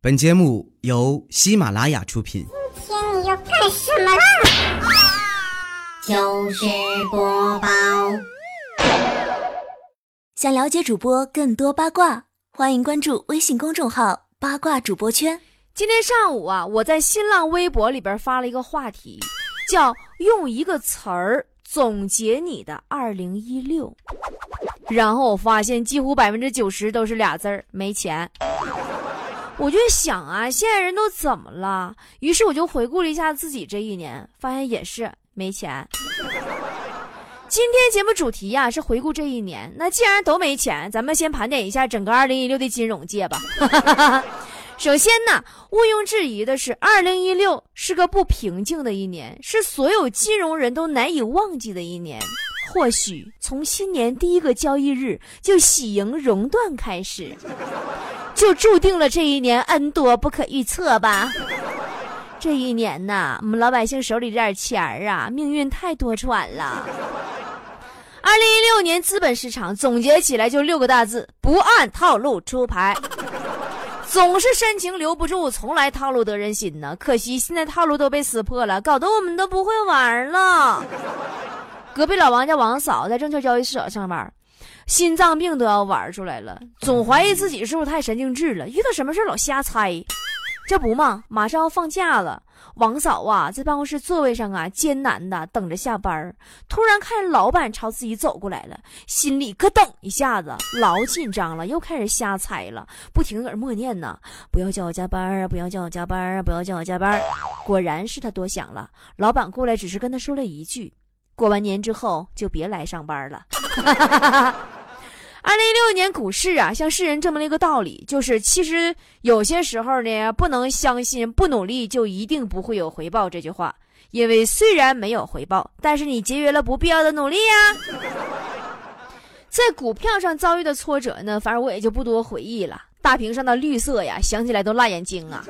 本节目由喜马拉雅出品。今天你要干什么啦？就是播报。想了解主播更多八卦，欢迎关注微信公众号“八卦主播圈”。今天上午啊，我在新浪微博里边发了一个话题，叫“用一个词儿总结你的二零一六”，然后我发现几乎百分之九十都是俩字儿——没钱。我就想啊，现在人都怎么了？于是我就回顾了一下自己这一年，发现也是没钱。今天节目主题呀是回顾这一年，那既然都没钱，咱们先盘点一下整个二零一六的金融界吧。首先呢，毋庸置疑的是，二零一六是个不平静的一年，是所有金融人都难以忘记的一年。或许从新年第一个交易日就喜迎熔断开始，就注定了这一年恩多不可预测吧。这一年呐，我们老百姓手里这点钱儿啊，命运太多舛了。二零一六年资本市场总结起来就六个大字：不按套路出牌。总是深情留不住，从来套路得人心呢。可惜现在套路都被撕破了，搞得我们都不会玩了。隔壁老王家王嫂在证券交易市场上班，心脏病都要玩出来了，总怀疑自己是不是太神经质了，遇到什么事老瞎猜。这不嘛，马上要放假了，王嫂啊在办公室座位上啊艰难的等着下班突然看见老板朝自己走过来了，心里咯噔一下子，老紧张了，又开始瞎猜了，不停搁那默念呢：“不要叫我加班啊，不要叫我加班啊，不要叫我加班。”果然是他多想了，老板过来只是跟他说了一句。过完年之后就别来上班了。二零一六年股市啊，向世人证明了一个道理，就是其实有些时候呢，不能相信不努力就一定不会有回报这句话。因为虽然没有回报，但是你节约了不必要的努力呀。在股票上遭遇的挫折呢，反正我也就不多回忆了。大屏上的绿色呀，想起来都辣眼睛啊。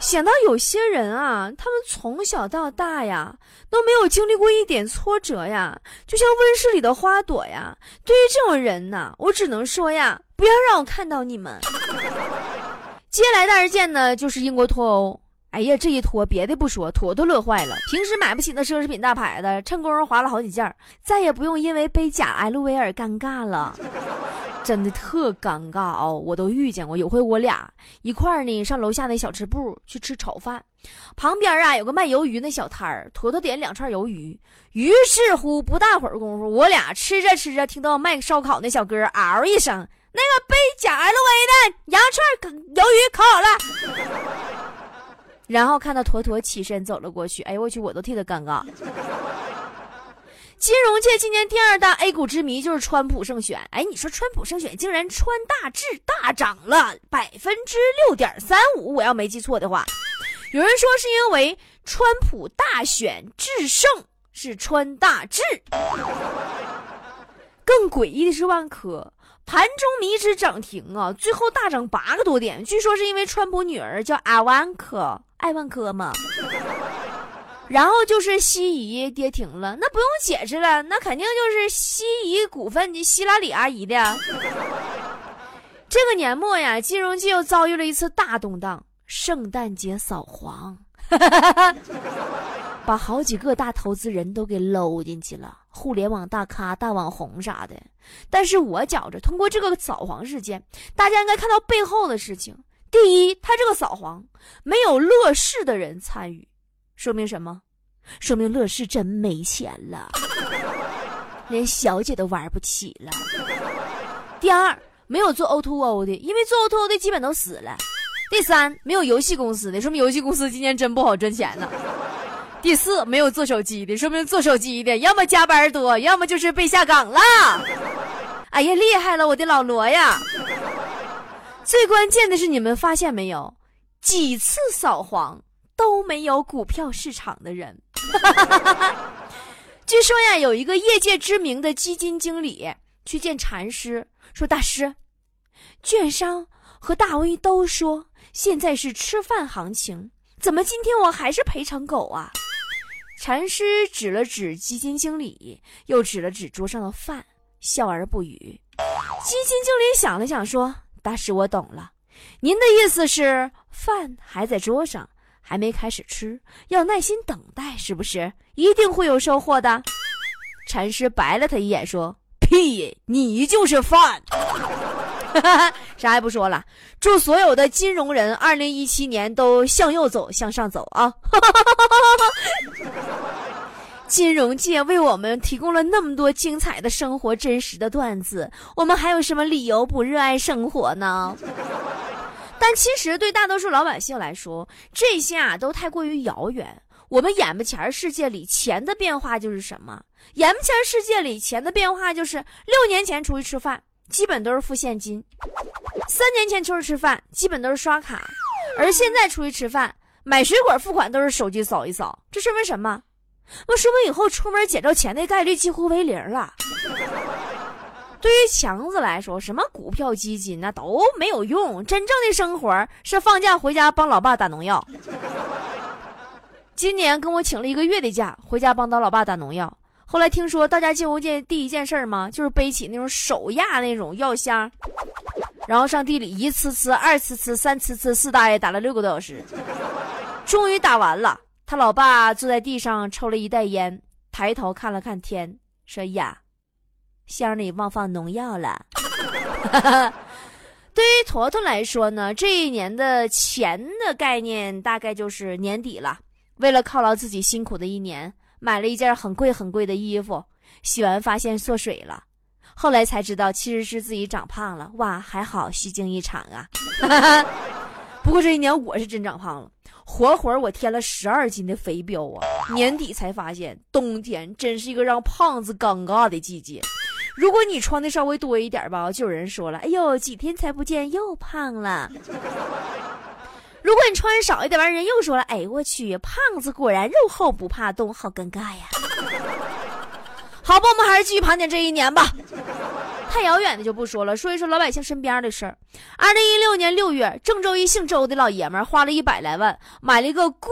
想到有些人啊，他们从小到大呀都没有经历过一点挫折呀，就像温室里的花朵呀。对于这种人呢，我只能说呀，不要让我看到你们。接下来的事件呢，就是英国脱欧。哎呀，这一脱，别的不说，妥妥乐坏了。平时买不起那奢侈品大牌子，趁工夫划了好几件，再也不用因为背假 LV 而尴尬了。真的特尴尬哦，我都遇见过。有回我俩一块儿呢，上楼下那小吃部去吃炒饭，旁边啊有个卖鱿鱼那小摊儿，坨坨点两串鱿鱼。于是乎，不大会儿功夫，我俩吃着吃着，听到卖烧烤那小哥嗷一声：“那个背夹 LV 的羊串鱿鱼烤好了。”然后看到坨坨起身走了过去，哎呦我去，我都替他尴尬。金融界今年第二大 A 股之谜就是川普胜选。哎，你说川普胜选竟然川大智大涨了百分之六点三五，我要没记错的话，有人说是因为川普大选制胜是川大智。更诡异的是万科盘中迷之涨停啊，最后大涨八个多点，据说是因为川普女儿叫阿万科。爱万科嘛，然后就是西仪跌停了，那不用解释了，那肯定就是西仪股份的希拉里阿姨的。这个年末呀，金融界又遭遇了一次大动荡，圣诞节扫黄，把好几个大投资人都给搂进去了，互联网大咖、大网红啥的。但是我觉着，通过这个扫黄事件，大家应该看到背后的事情。第一，他这个扫黄没有乐视的人参与，说明什么？说明乐视真没钱了，连小姐都玩不起了。第二，没有做 O to O 的，因为做 O to O 的基本都死了。第三，没有游戏公司的，说明游戏公司今年真不好赚钱呢。第四，没有做手机的，说明做手机的要么加班多，要么就是被下岗了。哎呀，厉害了，我的老罗呀！最关键的是，你们发现没有，几次扫黄都没有股票市场的人。据说呀，有一个业界知名的基金经理去见禅师，说：“大师，券商和大 V 都说现在是吃饭行情，怎么今天我还是赔成狗啊？”禅师指了指基金经理，又指了指桌上的饭，笑而不语。基金经理想了想，说。大师，我懂了。您的意思是饭还在桌上，还没开始吃，要耐心等待，是不是？一定会有收获的。禅师白了他一眼，说：“屁，你就是饭。”啥也不说了，祝所有的金融人二零一七年都向右走，向上走啊！金融界为我们提供了那么多精彩的生活、真实的段子，我们还有什么理由不热爱生活呢？但其实对大多数老百姓来说，这些啊都太过于遥远。我们眼巴前世界里钱的变化就是什么？眼巴前世界里钱的变化就是六年前出去吃饭。基本都是付现金，三年前出去吃饭基本都是刷卡，而现在出去吃饭买水果付款都是手机扫一扫，这说明什么？那说明以后出门捡着钱的概率几乎为零了。对于强子来说，什么股票基金那都没有用，真正的生活是放假回家帮老爸打农药。今年跟我请了一个月的假，回家帮到老爸打农药。后来听说大家进屋见第一件事吗？就是背起那种手压那种药箱，然后上地里一次次、二次次、三次次，四大爷打了六个多小时，终于打完了。他老爸坐在地上抽了一袋烟，抬头看了看天，说：“呀，箱里忘放农药了。”对于坨坨来说呢，这一年的钱的概念大概就是年底了，为了犒劳自己辛苦的一年。买了一件很贵很贵的衣服，洗完发现缩水了，后来才知道其实是自己长胖了。哇，还好虚惊一场啊！不过这一年我是真长胖了，活活我添了十二斤的肥膘啊！年底才发现，冬天真是一个让胖子尴尬的季节。如果你穿的稍微多一点吧，就有人说了：“哎呦，几天才不见又胖了。”如果你穿少一点，完人又说了：“哎，我去，胖子果然肉厚不怕冻，好尴尬呀。”好吧，我们还是继续盘点这一年吧。太遥远的就不说了，说一说老百姓身边的事儿。二零一六年六月，郑州一姓周的老爷们花了一百来万，买了一个贵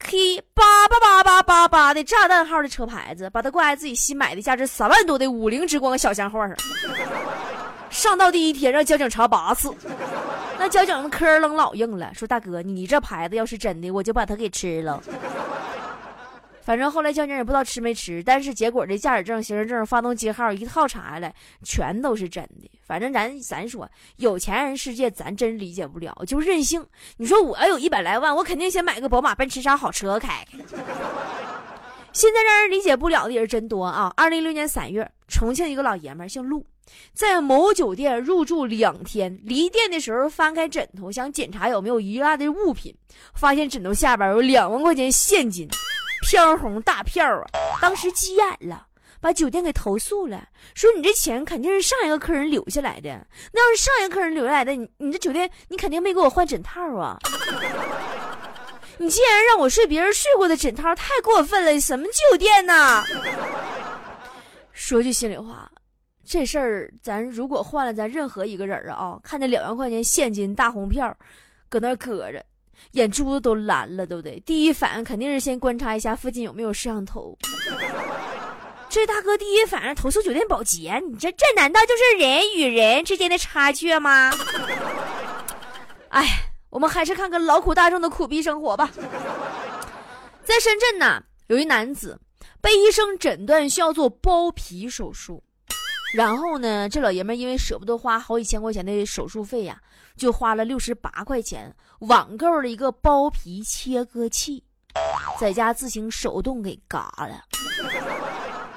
K 八八八八八八的炸弹号的车牌子，把它挂在自己新买的价值三万多的五菱之光小箱货上。上道第一天，让交警查八次。那交警的磕楞老硬了，说大哥，你这牌子要是真的，我就把它给吃了。反正后来交警也不知道吃没吃，但是结果这驾驶证、行驶证、发动机号一套查下来，全都是真的。反正咱咱说，有钱人世界咱真理解不了，就任性。你说我要有一百来万，我肯定先买个宝马、奔驰啥好车开开。现在让人理解不了的人真多啊！二零一六年三月，重庆一个老爷们姓陆。在某酒店入住两天，离店的时候翻开枕头，想检查有没有遗落的物品，发现枕头下边有两万块钱现金，飘红大票啊！当时急眼了，把酒店给投诉了，说你这钱肯定是上一个客人留下来的。那要是上一个客人留下来的，你你这酒店你肯定没给我换枕套啊！你竟然让我睡别人睡过的枕套，太过分了！什么酒店呢？说句心里话。这事儿，咱如果换了咱任何一个人啊，看见两万块钱现金大红票，搁那搁着，眼珠子都蓝了，对不对？第一反应肯定是先观察一下附近有没有摄像头。这大哥第一反应投诉酒店保洁，你这这难道就是人与人之间的差距吗？哎，我们还是看看劳苦大众的苦逼生活吧。在深圳呢，有一男子被医生诊断需要做包皮手术。然后呢，这老爷们因为舍不得花好几千块钱的手术费呀，就花了六十八块钱网购了一个包皮切割器，在家自行手动给嘎了。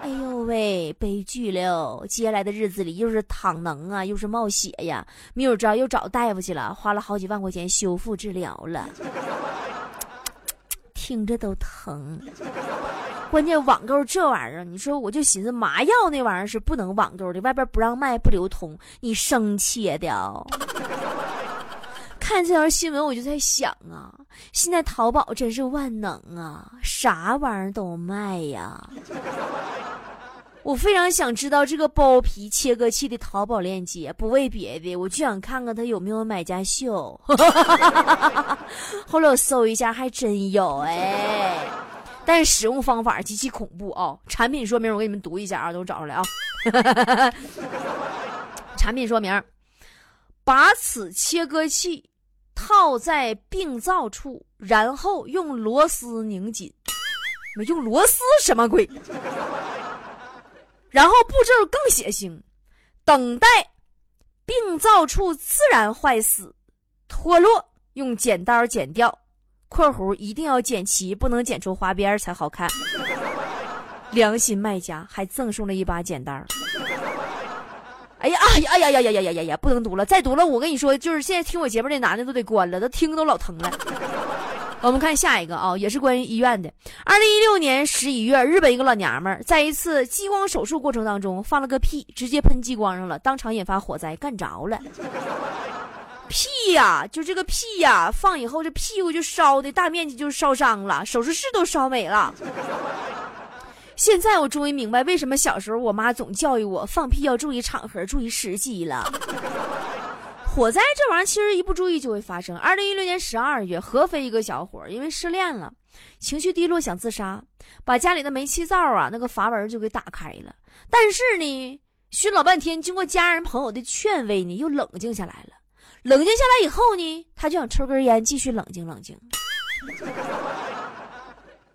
哎呦喂，悲剧了！接下来的日子里又是躺能啊，又是冒血呀，没有招又找大夫去了，花了好几万块钱修复治疗了，听着都疼。关键网购这玩意儿，你说我就寻思麻药那玩意儿是不能网购的，外边不让卖不流通，你生切的。看这条新闻我就在想啊，现在淘宝真是万能啊，啥玩意儿都卖呀。我非常想知道这个包皮切割器的淘宝链接，不为别的，我就想看看它有没有买家秀。后来我搜一下，还真有哎。但是使用方法极其恐怖啊！产品说明我给你们读一下啊，都找出来啊。产品说明：把此切割器套在病灶处，然后用螺丝拧紧。没用螺丝什么鬼？然后步骤更血腥，等待病灶处自然坏死、脱落，用剪刀剪掉。（括弧一定要剪齐，不能剪出花边才好看。）良心卖家还赠送了一把剪刀。哎呀哎呀哎呀呀呀呀呀呀呀！不能读了，再读了我跟你说，就是现在听我节目那男的都得关了，都听都老疼了。我们看下一个啊，也是关于医院的。二零一六年十一月，日本一个老娘们儿在一次激光手术过程当中放了个屁，直接喷激光上了，当场引发火灾，干着了。屁呀，就这个屁呀，放以后这屁股就烧的大面积就烧伤了，手术室都烧没了。现在我终于明白为什么小时候我妈总教育我放屁要注意场合、注意时机了。火灾这玩意儿其实一不注意就会发生。二零一六年十二月，合肥一个小伙因为失恋了，情绪低落想自杀，把家里的煤气灶啊那个阀门就给打开了。但是呢，熏老半天，经过家人朋友的劝慰呢，又冷静下来了。冷静下来以后呢，他就想抽根烟继续冷静冷静。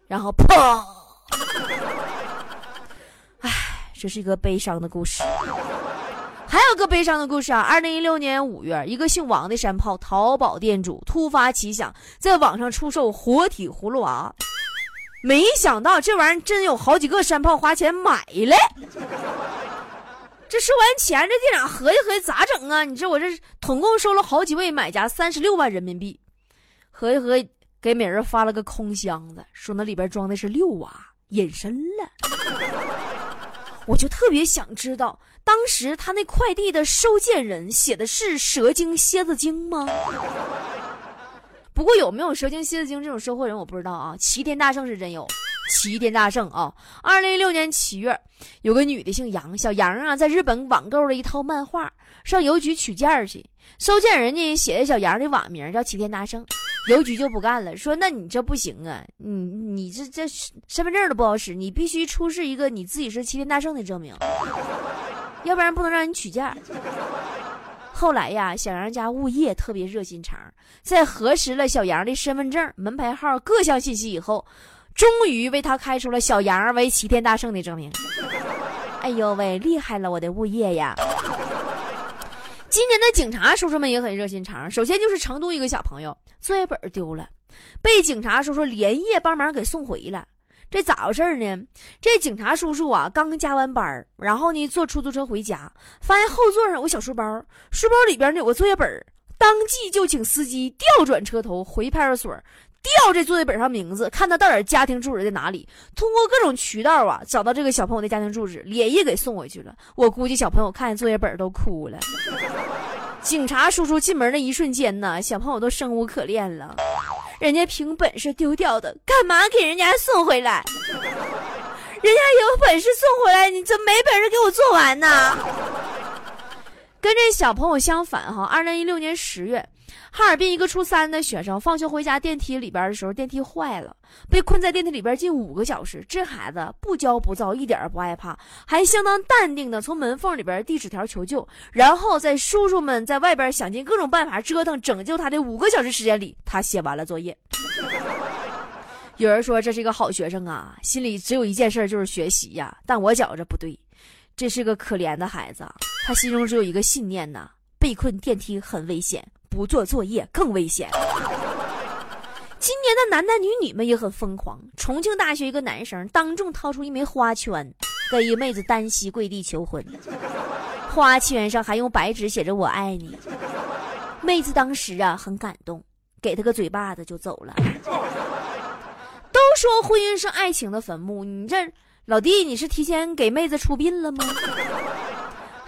然后砰！这是一个悲伤的故事。还有个悲伤的故事啊！二零一六年五月，一个姓王的山炮淘宝店主突发奇想，在网上出售活体葫芦娃，没想到这玩意儿真有好几个山炮花钱买了。这收完钱，这店长合计合计咋整啊？你这我这统共收了好几位买家三十六万人民币，合计合计给每人发了个空箱子，说那里边装的是六娃，隐身了。我就特别想知道。当时他那快递的收件人写的是蛇精蝎子精吗？不过有没有蛇精蝎子精这种收货人我不知道啊。齐天大圣是真有，齐天大圣啊！二零一六年七月，有个女的姓杨，小杨啊，在日本网购了一套漫画，上邮局取件去。收件人呢写的小杨的网名叫齐天大圣，邮局就不干了，说那你这不行啊，你你这这身份证都不好使，你必须出示一个你自己是齐天大圣的证明。要不然不能让你取件。后来呀，小杨家物业特别热心肠，在核实了小杨的身份证、门牌号各项信息以后，终于为他开出了小杨为齐天大圣的证明。哎呦喂，厉害了，我的物业呀！今年的警察叔叔们也很热心肠。首先就是成都一个小朋友作业本丢了，被警察叔叔连夜帮忙给送回了。这咋回事呢？这警察叔叔啊，刚加完班然后呢坐出租车回家，发现后座上有个小书包，书包里边呢有个作业本当即就请司机调转车头回派出所，调这作业本上名字，看他到底家庭住址在哪里，通过各种渠道啊找到这个小朋友的家庭住址，连夜给送回去了。我估计小朋友看见作业本都哭了。警察叔叔进门的一瞬间呢，小朋友都生无可恋了。人家凭本事丢掉的，干嘛给人家送回来？人家有本事送回来，你怎么没本事给我做完呢？跟这小朋友相反哈，二零一六年十月。哈尔滨一个初三的学生放学回家，电梯里边的时候，电梯坏了，被困在电梯里边近五个小时。这孩子不骄不躁，一点也不害怕，还相当淡定的从门缝里边递纸条求救。然后在叔叔们在外边想尽各种办法折腾拯救他的五个小时时间里，他写完了作业。有人说这是一个好学生啊，心里只有一件事就是学习呀。但我觉着不对，这是个可怜的孩子，他心中只有一个信念呐：被困电梯很危险。不做作业更危险。今年的男男女女们也很疯狂。重庆大学一个男生当众掏出一枚花圈，跟一妹子单膝跪地求婚，花圈上还用白纸写着“我爱你”。妹子当时啊很感动，给他个嘴巴子就走了。都说婚姻是爱情的坟墓，你这老弟你是提前给妹子出殡了吗？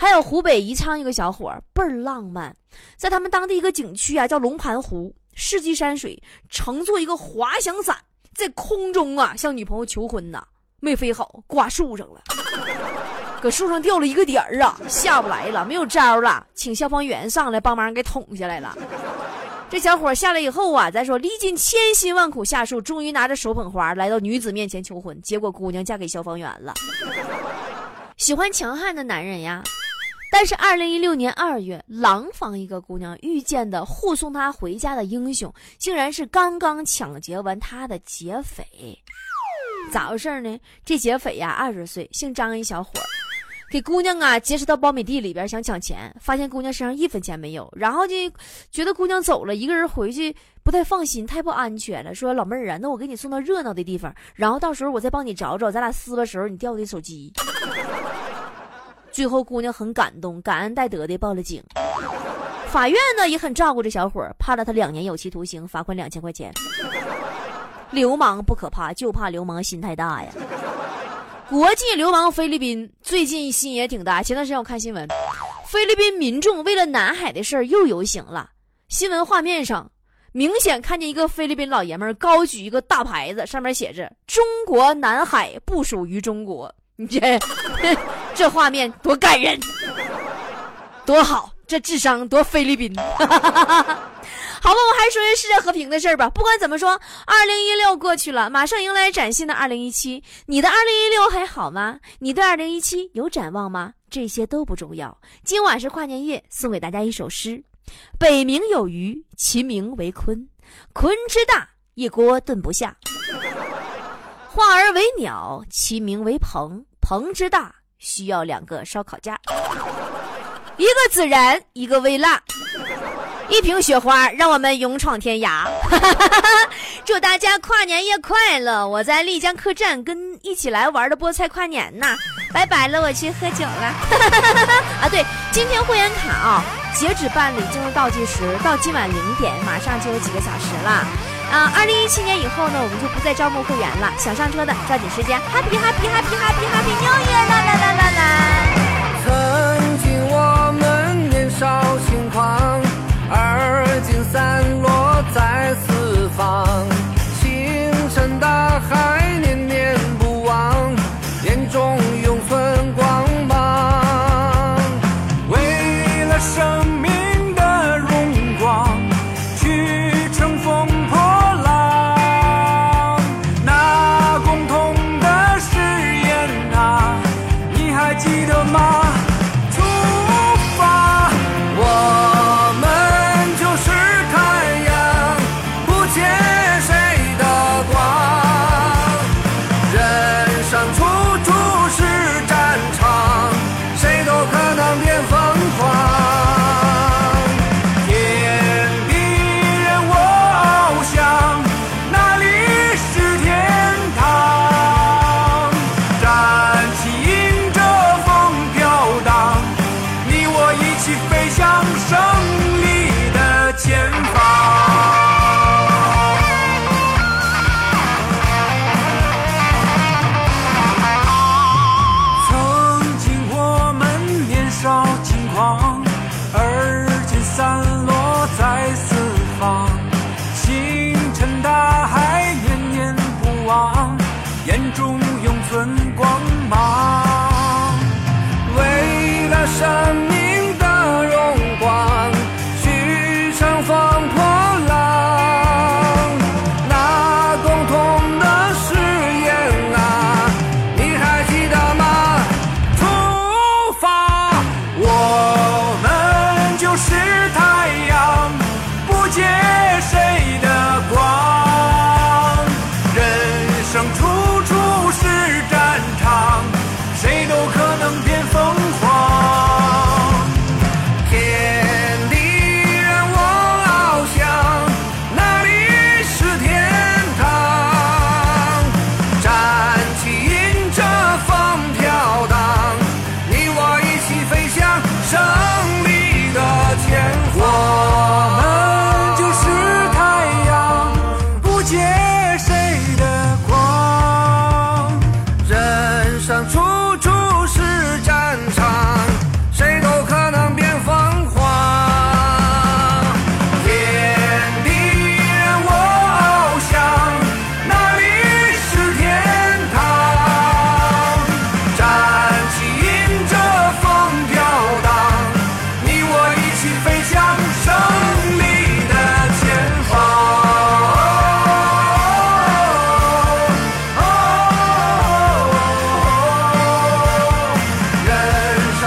还有湖北宜昌一个小伙儿倍儿浪漫，在他们当地一个景区啊，叫龙盘湖，世纪山水，乘坐一个滑翔伞在空中啊向女朋友求婚呐，没飞好挂树上了，搁树上掉了一个点儿啊，下不来了，没有招了，请消防员上来帮忙给捅下来了。这小伙下来以后啊，咱说历尽千辛万苦下树，终于拿着手捧花来到女子面前求婚，结果姑娘嫁给消防员了。喜欢强悍的男人呀。但是二零一六年二月，廊坊一个姑娘遇见的护送她回家的英雄，竟然是刚刚抢劫完她的劫匪。咋回事呢？这劫匪呀，二十岁，姓张，一小伙儿，给姑娘啊劫持到苞米地里边想抢钱，发现姑娘身上一分钱没有，然后就觉得姑娘走了，一个人回去不太放心，太不安全了。说老妹儿啊，那我给你送到热闹的地方，然后到时候我再帮你找找，咱俩撕的时候你掉的手机。最后，姑娘很感动，感恩戴德的报了警。法院呢也很照顾这小伙儿，判了他两年有期徒刑，罚款两千块钱。流氓不可怕，就怕流氓心太大呀。国际流氓菲律宾最近心也挺大。前段时间我看新闻，菲律宾民众为了南海的事儿又游行了。新闻画面上明显看见一个菲律宾老爷们儿高举一个大牌子，上面写着“中国南海不属于中国”。你这。这画面多感人，多好！这智商多菲律宾。好吧，我还是说说世界和平的事儿吧。不管怎么说，二零一六过去了，马上迎来崭新的二零一七。你的二零一六还好吗？你对二零一七有展望吗？这些都不重要。今晚是跨年夜，送给大家一首诗：北冥有鱼，其名为鲲。鲲之大，一锅炖不下；化而为鸟，其名为鹏。鹏之大。需要两个烧烤架，一个孜然，一个微辣，一瓶雪花，让我们勇闯天涯。祝大家跨年夜快乐！我在丽江客栈跟一起来玩的菠菜跨年呢，拜拜了，我去喝酒了。啊，对，今天会员卡啊，截止办理进入倒计时，到今晚零点，马上就有几个小时了。啊，二零一七年以后呢，我们就不再招募会员了。想上车的，抓紧时间，Happy Happy Happy Happy Happy New Year！啦啦啦啦啦！曾经我们年少轻狂，而今散落在四方，星辰大海。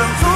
사랑